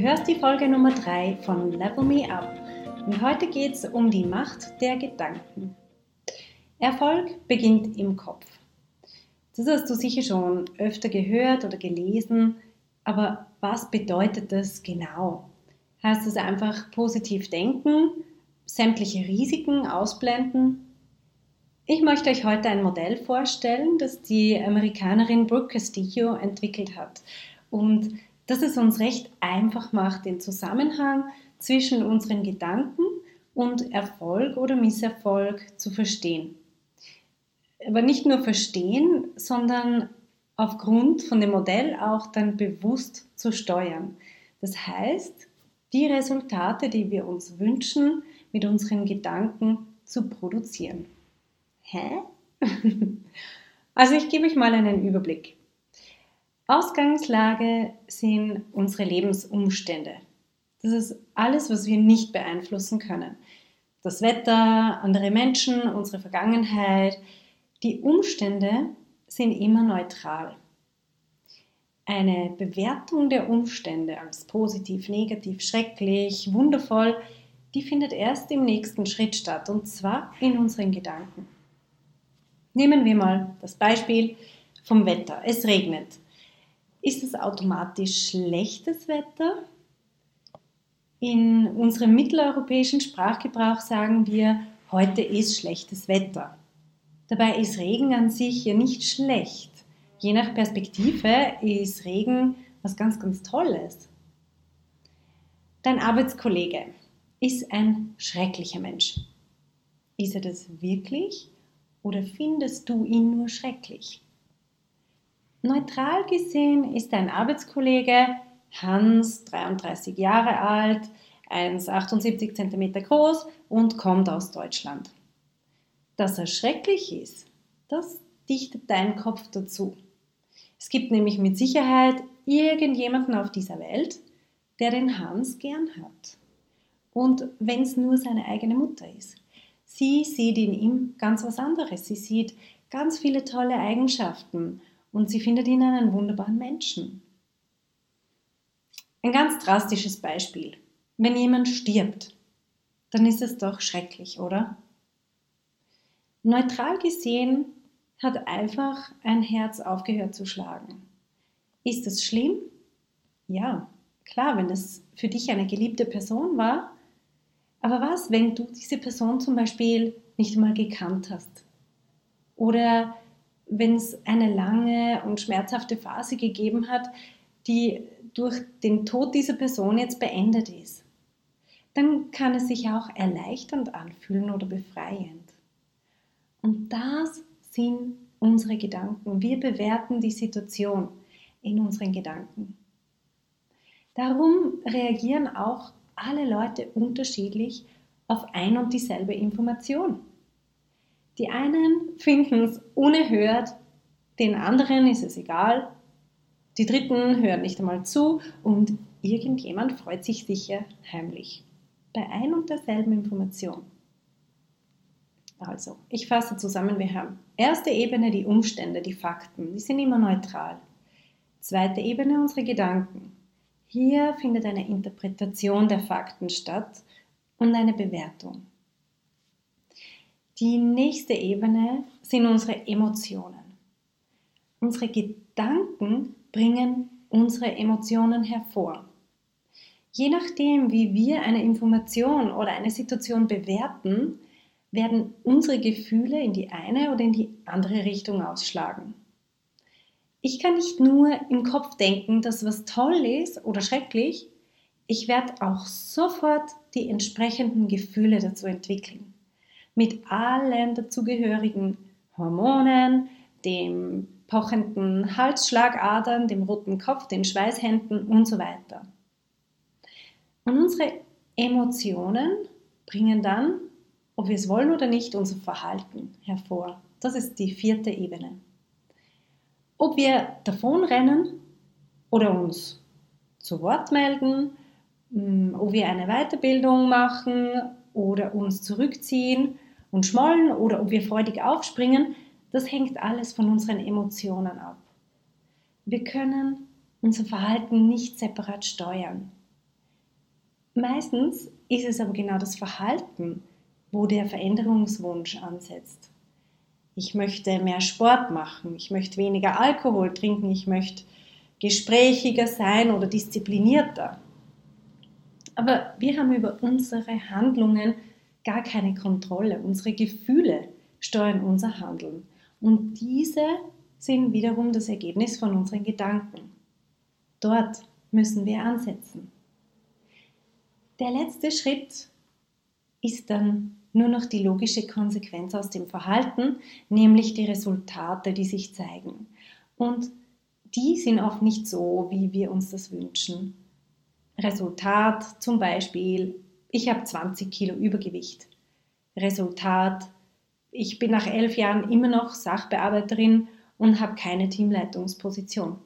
Hörst die Folge Nummer 3 von Level Me Up und heute geht es um die Macht der Gedanken. Erfolg beginnt im Kopf. Das hast du sicher schon öfter gehört oder gelesen, aber was bedeutet das genau? Heißt es einfach positiv denken, sämtliche Risiken ausblenden? Ich möchte euch heute ein Modell vorstellen, das die Amerikanerin Brooke Castillo entwickelt hat. Und dass es uns recht einfach macht, den Zusammenhang zwischen unseren Gedanken und Erfolg oder Misserfolg zu verstehen. Aber nicht nur verstehen, sondern aufgrund von dem Modell auch dann bewusst zu steuern. Das heißt, die Resultate, die wir uns wünschen, mit unseren Gedanken zu produzieren. Hä? Also ich gebe euch mal einen Überblick. Ausgangslage sind unsere Lebensumstände. Das ist alles, was wir nicht beeinflussen können. Das Wetter, andere Menschen, unsere Vergangenheit. Die Umstände sind immer neutral. Eine Bewertung der Umstände als positiv, negativ, schrecklich, wundervoll, die findet erst im nächsten Schritt statt und zwar in unseren Gedanken. Nehmen wir mal das Beispiel vom Wetter. Es regnet. Ist es automatisch schlechtes Wetter? In unserem mitteleuropäischen Sprachgebrauch sagen wir, heute ist schlechtes Wetter. Dabei ist Regen an sich ja nicht schlecht. Je nach Perspektive ist Regen was ganz, ganz Tolles. Dein Arbeitskollege ist ein schrecklicher Mensch. Ist er das wirklich oder findest du ihn nur schrecklich? Neutral gesehen ist dein Arbeitskollege Hans, 33 Jahre alt, 1,78 cm groß und kommt aus Deutschland. Dass er schrecklich ist, das dichtet dein Kopf dazu. Es gibt nämlich mit Sicherheit irgendjemanden auf dieser Welt, der den Hans gern hat. Und wenn es nur seine eigene Mutter ist. Sie sieht in ihm ganz was anderes. Sie sieht ganz viele tolle Eigenschaften und sie findet ihn einen wunderbaren Menschen. Ein ganz drastisches Beispiel. Wenn jemand stirbt, dann ist es doch schrecklich, oder? Neutral gesehen hat einfach ein Herz aufgehört zu schlagen. Ist es schlimm? Ja, klar, wenn es für dich eine geliebte Person war. Aber was, wenn du diese Person zum Beispiel nicht mal gekannt hast? Oder wenn es eine lange und schmerzhafte Phase gegeben hat, die durch den Tod dieser Person jetzt beendet ist, dann kann es sich auch erleichternd anfühlen oder befreiend. Und das sind unsere Gedanken. Wir bewerten die Situation in unseren Gedanken. Darum reagieren auch alle Leute unterschiedlich auf ein und dieselbe Information. Die einen finden es unerhört, den anderen ist es egal, die dritten hören nicht einmal zu und irgendjemand freut sich sicher heimlich. Bei ein und derselben Information. Also, ich fasse zusammen, wir haben erste Ebene die Umstände, die Fakten, die sind immer neutral. Zweite Ebene unsere Gedanken. Hier findet eine Interpretation der Fakten statt und eine Bewertung. Die nächste Ebene sind unsere Emotionen. Unsere Gedanken bringen unsere Emotionen hervor. Je nachdem, wie wir eine Information oder eine Situation bewerten, werden unsere Gefühle in die eine oder in die andere Richtung ausschlagen. Ich kann nicht nur im Kopf denken, dass was toll ist oder schrecklich, ich werde auch sofort die entsprechenden Gefühle dazu entwickeln. Mit allen dazugehörigen Hormonen, dem pochenden Halsschlagadern, dem roten Kopf, den Schweißhänden und so weiter. Und unsere Emotionen bringen dann, ob wir es wollen oder nicht, unser Verhalten hervor. Das ist die vierte Ebene. Ob wir davonrennen oder uns zu Wort melden, mm, ob wir eine Weiterbildung machen oder uns zurückziehen und schmollen oder ob wir freudig aufspringen, das hängt alles von unseren Emotionen ab. Wir können unser Verhalten nicht separat steuern. Meistens ist es aber genau das Verhalten, wo der Veränderungswunsch ansetzt. Ich möchte mehr Sport machen, ich möchte weniger Alkohol trinken, ich möchte gesprächiger sein oder disziplinierter. Aber wir haben über unsere Handlungen gar keine Kontrolle. Unsere Gefühle steuern unser Handeln. Und diese sind wiederum das Ergebnis von unseren Gedanken. Dort müssen wir ansetzen. Der letzte Schritt ist dann nur noch die logische Konsequenz aus dem Verhalten, nämlich die Resultate, die sich zeigen. Und die sind oft nicht so, wie wir uns das wünschen. Resultat zum Beispiel, ich habe 20 Kilo Übergewicht. Resultat, ich bin nach elf Jahren immer noch Sachbearbeiterin und habe keine Teamleitungsposition.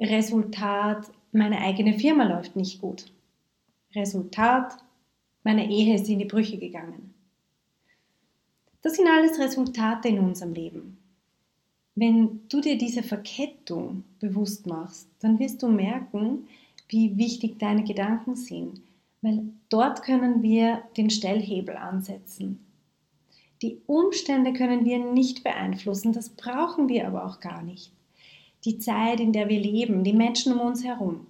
Resultat, meine eigene Firma läuft nicht gut. Resultat, meine Ehe ist in die Brüche gegangen. Das sind alles Resultate in unserem Leben. Wenn du dir diese Verkettung bewusst machst, dann wirst du merken, wie wichtig deine Gedanken sind, weil dort können wir den Stellhebel ansetzen. Die Umstände können wir nicht beeinflussen, das brauchen wir aber auch gar nicht. Die Zeit, in der wir leben, die Menschen um uns herum.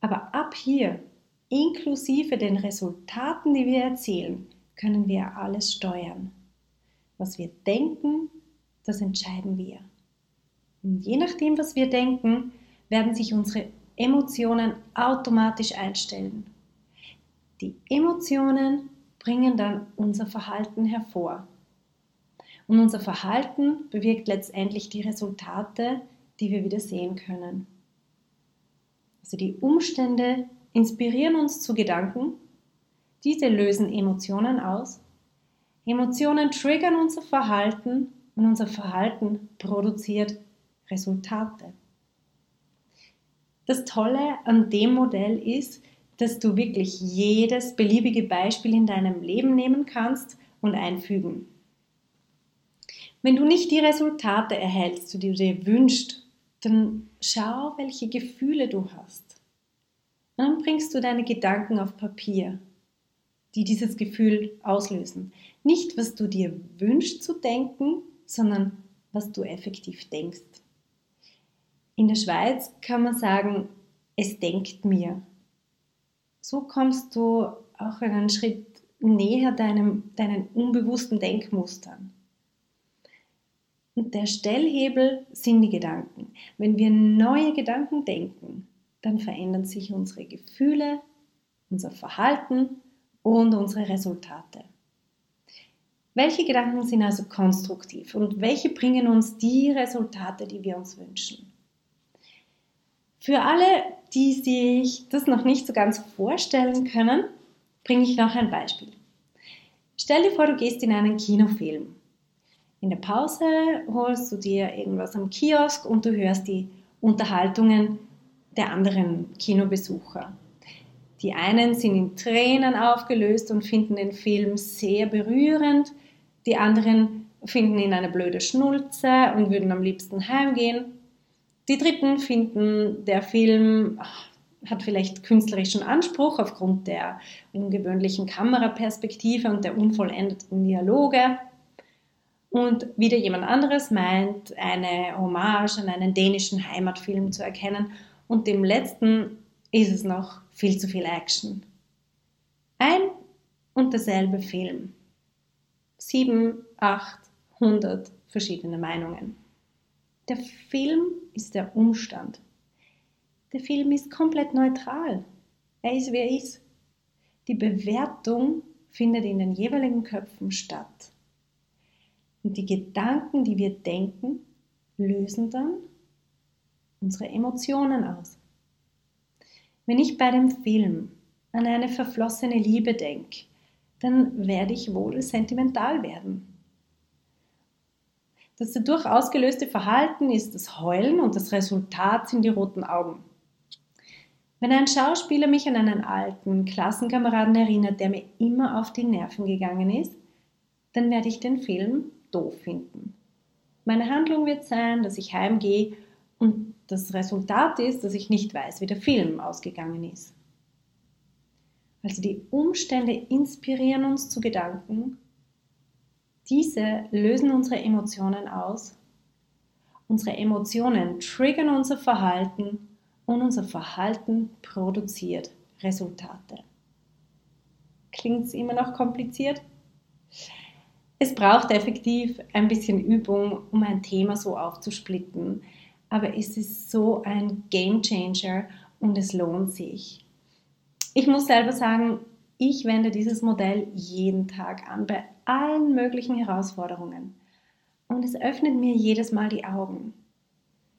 Aber ab hier, inklusive den Resultaten, die wir erzielen, können wir alles steuern. Was wir denken, das entscheiden wir. Und je nachdem, was wir denken, werden sich unsere Emotionen automatisch einstellen. Die Emotionen bringen dann unser Verhalten hervor. Und unser Verhalten bewirkt letztendlich die Resultate, die wir wieder sehen können. Also die Umstände inspirieren uns zu Gedanken, diese lösen Emotionen aus, Emotionen triggern unser Verhalten und unser Verhalten produziert Resultate. Das Tolle an dem Modell ist, dass du wirklich jedes beliebige Beispiel in deinem Leben nehmen kannst und einfügen. Wenn du nicht die Resultate erhältst, die du dir wünschst, dann schau, welche Gefühle du hast. dann bringst du deine Gedanken auf Papier, die dieses Gefühl auslösen. Nicht, was du dir wünschst zu denken, sondern was du effektiv denkst. In der Schweiz kann man sagen, es denkt mir. So kommst du auch einen Schritt näher deinem, deinen unbewussten Denkmustern. Und der Stellhebel sind die Gedanken. Wenn wir neue Gedanken denken, dann verändern sich unsere Gefühle, unser Verhalten und unsere Resultate. Welche Gedanken sind also konstruktiv und welche bringen uns die Resultate, die wir uns wünschen? Für alle, die sich das noch nicht so ganz vorstellen können, bringe ich noch ein Beispiel. Stell dir vor, du gehst in einen Kinofilm. In der Pause holst du dir irgendwas am Kiosk und du hörst die Unterhaltungen der anderen Kinobesucher. Die einen sind in Tränen aufgelöst und finden den Film sehr berührend, die anderen finden ihn eine blöde Schnulze und würden am liebsten heimgehen. Die Dritten finden, der Film hat vielleicht künstlerischen Anspruch aufgrund der ungewöhnlichen Kameraperspektive und der unvollendeten Dialoge. Und wieder jemand anderes meint, eine Hommage an einen dänischen Heimatfilm zu erkennen. Und dem letzten ist es noch viel zu viel Action. Ein und derselbe Film. Sieben, acht, hundert verschiedene Meinungen. Der Film ist der Umstand. Der Film ist komplett neutral. Er ist, wie er ist. Die Bewertung findet in den jeweiligen Köpfen statt. Und die Gedanken, die wir denken, lösen dann unsere Emotionen aus. Wenn ich bei dem Film an eine verflossene Liebe denke, dann werde ich wohl sentimental werden. Das dadurch ausgelöste Verhalten ist das Heulen und das Resultat sind die roten Augen. Wenn ein Schauspieler mich an einen alten Klassenkameraden erinnert, der mir immer auf die Nerven gegangen ist, dann werde ich den Film doof finden. Meine Handlung wird sein, dass ich heimgehe und das Resultat ist, dass ich nicht weiß, wie der Film ausgegangen ist. Also die Umstände inspirieren uns zu Gedanken, diese lösen unsere Emotionen aus, unsere Emotionen triggern unser Verhalten und unser Verhalten produziert Resultate. Klingt es immer noch kompliziert? Es braucht effektiv ein bisschen Übung, um ein Thema so aufzusplitten, aber es ist so ein Game Changer und es lohnt sich. Ich muss selber sagen, ich wende dieses Modell jeden Tag an bei allen möglichen Herausforderungen und es öffnet mir jedes Mal die Augen.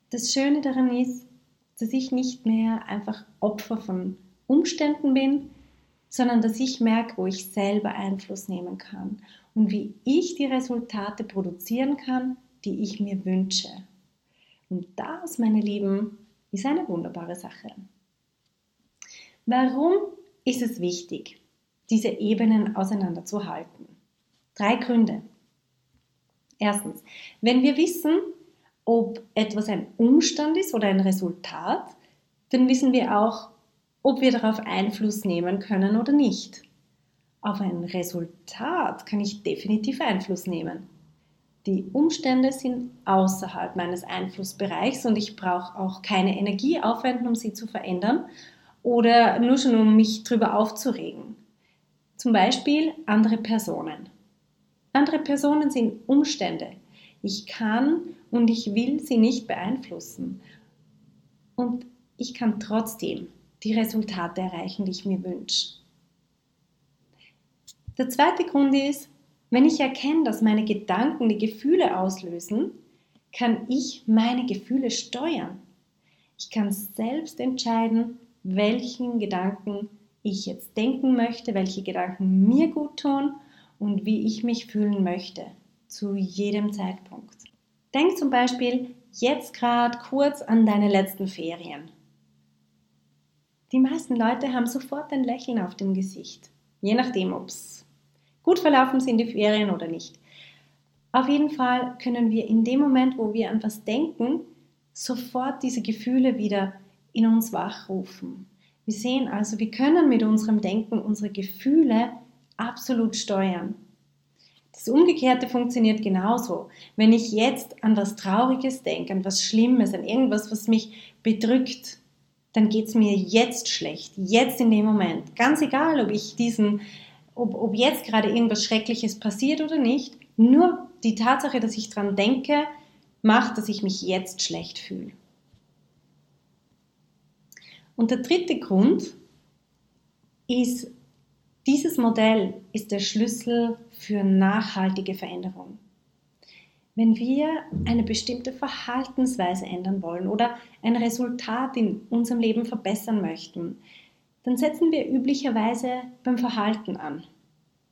Das Schöne daran ist, dass ich nicht mehr einfach Opfer von Umständen bin, sondern dass ich merke, wo ich selber Einfluss nehmen kann und wie ich die Resultate produzieren kann, die ich mir wünsche. Und das, meine Lieben, ist eine wunderbare Sache. Warum ist es wichtig, diese Ebenen auseinanderzuhalten? Drei Gründe. Erstens, wenn wir wissen, ob etwas ein Umstand ist oder ein Resultat, dann wissen wir auch, ob wir darauf Einfluss nehmen können oder nicht. Auf ein Resultat kann ich definitiv Einfluss nehmen. Die Umstände sind außerhalb meines Einflussbereichs und ich brauche auch keine Energie aufwenden, um sie zu verändern oder nur schon um mich darüber aufzuregen. Zum Beispiel andere Personen. Andere Personen sind Umstände. Ich kann und ich will sie nicht beeinflussen. Und ich kann trotzdem die Resultate erreichen, die ich mir wünsche. Der zweite Grund ist, wenn ich erkenne, dass meine Gedanken die Gefühle auslösen, kann ich meine Gefühle steuern. Ich kann selbst entscheiden, welchen Gedanken ich jetzt denken möchte, welche Gedanken mir gut tun und wie ich mich fühlen möchte, zu jedem Zeitpunkt. Denk zum Beispiel jetzt gerade kurz an deine letzten Ferien. Die meisten Leute haben sofort ein Lächeln auf dem Gesicht, je nachdem, ob es gut verlaufen sind die Ferien oder nicht. Auf jeden Fall können wir in dem Moment, wo wir an was denken, sofort diese Gefühle wieder in uns wachrufen. Wir sehen also, wir können mit unserem Denken unsere Gefühle absolut steuern. Das Umgekehrte funktioniert genauso. Wenn ich jetzt an was Trauriges denke, an was Schlimmes, an irgendwas, was mich bedrückt, dann geht es mir jetzt schlecht, jetzt in dem Moment. Ganz egal, ob ich diesen ob, ob jetzt gerade irgendwas Schreckliches passiert oder nicht, nur die Tatsache, dass ich dran denke, macht, dass ich mich jetzt schlecht fühle. Und der dritte Grund ist, dieses Modell ist der Schlüssel für nachhaltige Veränderung. Wenn wir eine bestimmte Verhaltensweise ändern wollen oder ein Resultat in unserem Leben verbessern möchten, dann setzen wir üblicherweise beim Verhalten an.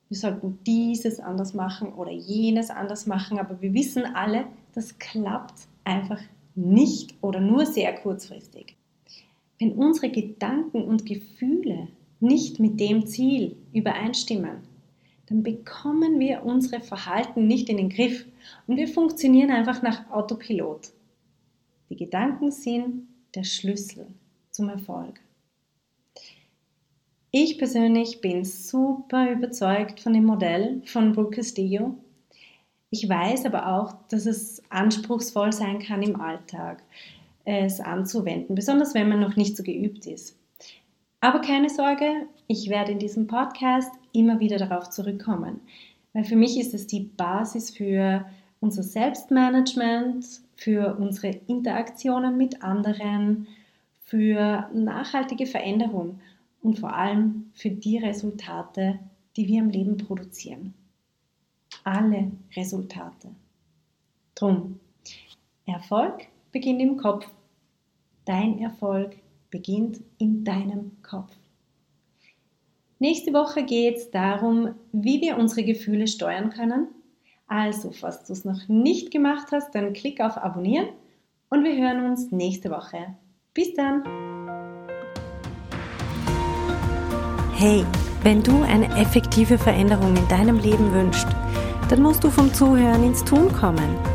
Wir sollten dieses anders machen oder jenes anders machen, aber wir wissen alle, das klappt einfach nicht oder nur sehr kurzfristig. Wenn unsere Gedanken und Gefühle nicht mit dem Ziel übereinstimmen, dann bekommen wir unsere Verhalten nicht in den Griff und wir funktionieren einfach nach Autopilot. Die Gedanken sind der Schlüssel zum Erfolg. Ich persönlich bin super überzeugt von dem Modell von Brooke Castillo. Ich weiß aber auch, dass es anspruchsvoll sein kann im Alltag, es anzuwenden, besonders wenn man noch nicht so geübt ist. Aber keine Sorge, ich werde in diesem Podcast immer wieder darauf zurückkommen, weil für mich ist es die Basis für unser Selbstmanagement, für unsere Interaktionen mit anderen, für nachhaltige Veränderung und vor allem für die Resultate, die wir im Leben produzieren. Alle Resultate. Drum, Erfolg beginnt im Kopf. Dein Erfolg beginnt in deinem Kopf. Nächste Woche geht es darum, wie wir unsere Gefühle steuern können. Also, falls du es noch nicht gemacht hast, dann klick auf Abonnieren und wir hören uns nächste Woche. Bis dann! Hey, wenn du eine effektive Veränderung in deinem Leben wünschst, dann musst du vom Zuhören ins Tun kommen.